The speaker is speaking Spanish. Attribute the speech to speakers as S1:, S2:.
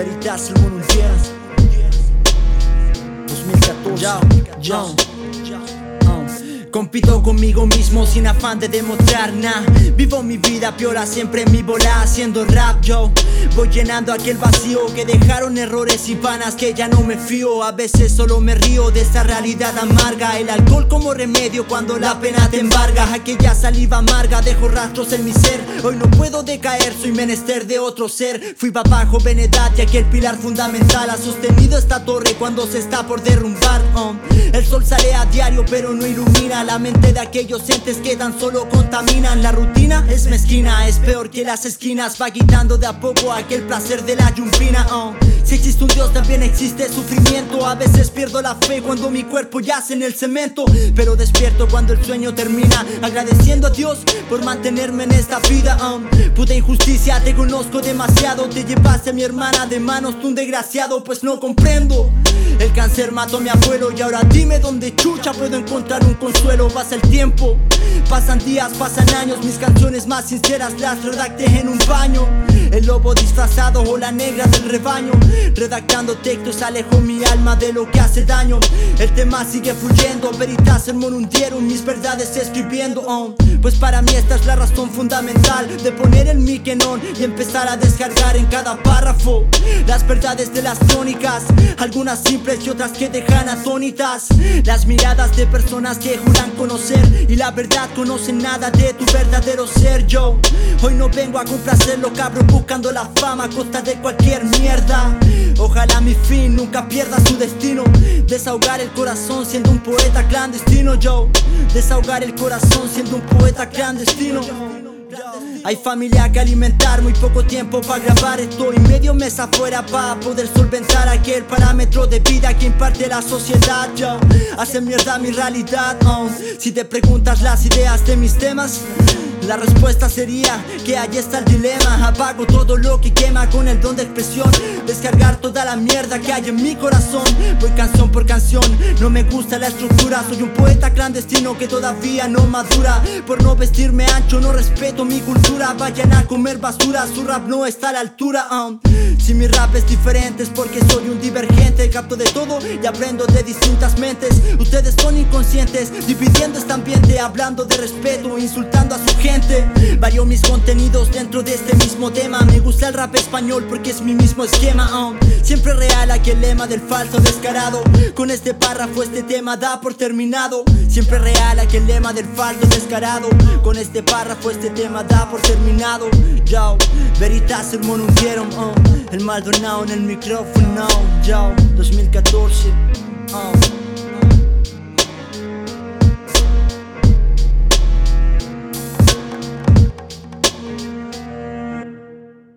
S1: Veritas el mundo entero 2014 Yo, yo Compito conmigo mismo sin afán de demostrar nada. Vivo mi vida piola siempre mi bola haciendo rap yo. Voy llenando aquel vacío que dejaron errores y panas que ya no me fío. A veces solo me río de esta realidad amarga. El alcohol como remedio cuando la pena te embarga. Aquella saliva amarga dejó rastros en mi ser. Hoy no puedo decaer, soy menester de otro ser. Fui papá joven edad y aquel pilar fundamental Ha sostenido esta torre cuando se está por derrumbar oh. El sol sale a diario pero no ilumina la mente de aquellos entes que tan solo contaminan La rutina es mezquina, es peor que las esquinas Va quitando de a poco aquel placer de la yumpina oh. Si existe un Dios también existe sufrimiento A veces pierdo la fe cuando mi cuerpo yace en el cemento Pero despierto cuando el sueño termina Agradeciendo a Dios por mantenerme en esta vida oh. Puta injusticia, te conozco demasiado Te llevaste a mi hermana de manos, tú un desgraciado Pues no comprendo el cáncer mató a mi abuelo y ahora dime dónde chucha puedo encontrar un consuelo. Pasa el tiempo, pasan días, pasan años, mis canciones más sinceras las redacté en un baño. El lobo disfrazado o la negra del rebaño. Redactando textos alejo mi alma de lo que hace daño. El tema sigue fluyendo, veritas en monundierum Mis verdades escribiendo, oh. Pues para mí esta es la razón fundamental De poner el mic en on y empezar a descargar en cada párrafo Las verdades de las crónicas Algunas simples y otras que dejan atónitas. Las miradas de personas que juran conocer Y la verdad conocen nada de tu verdadero ser yo. Hoy no vengo a complacerlo cabrón buscando la fama a costa de cualquier mierda. Ojalá mi fin nunca pierda su destino. Desahogar el corazón siendo un poeta clandestino, yo. Desahogar el corazón siendo un poeta clandestino. Hay familia que alimentar, muy poco tiempo para grabar Estoy medio mes afuera para poder solventar aquel parámetro de vida que imparte la sociedad yo. Hace mierda mi realidad oh. Si te preguntas las ideas de mis temas la respuesta sería que allí está el dilema. Apago todo lo que quema con el don de expresión. Descargar toda la mierda que hay en mi corazón. Voy canción por canción, no me gusta la estructura. Soy un poeta clandestino que todavía no madura. Por no vestirme ancho no respeto mi cultura. Vayan a comer basura, su rap no está a la altura. Si mi rap es diferente es porque soy un divergente. Capto de todo y aprendo de distintas mentes. Ustedes son inconscientes, dividiendo este ambiente Hablando de respeto, insultando a su gente Vario mis contenidos dentro de este mismo tema. Me gusta el rap español porque es mi mismo esquema uh. Siempre real aquel lema del falso descarado. Con este párrafo este tema da por terminado. Siempre real aquel lema del falso descarado. Con este párrafo este tema da por terminado. Yo, veritas el monundieron uh. El Maldonado en el micrófono Yo, 2014 uh.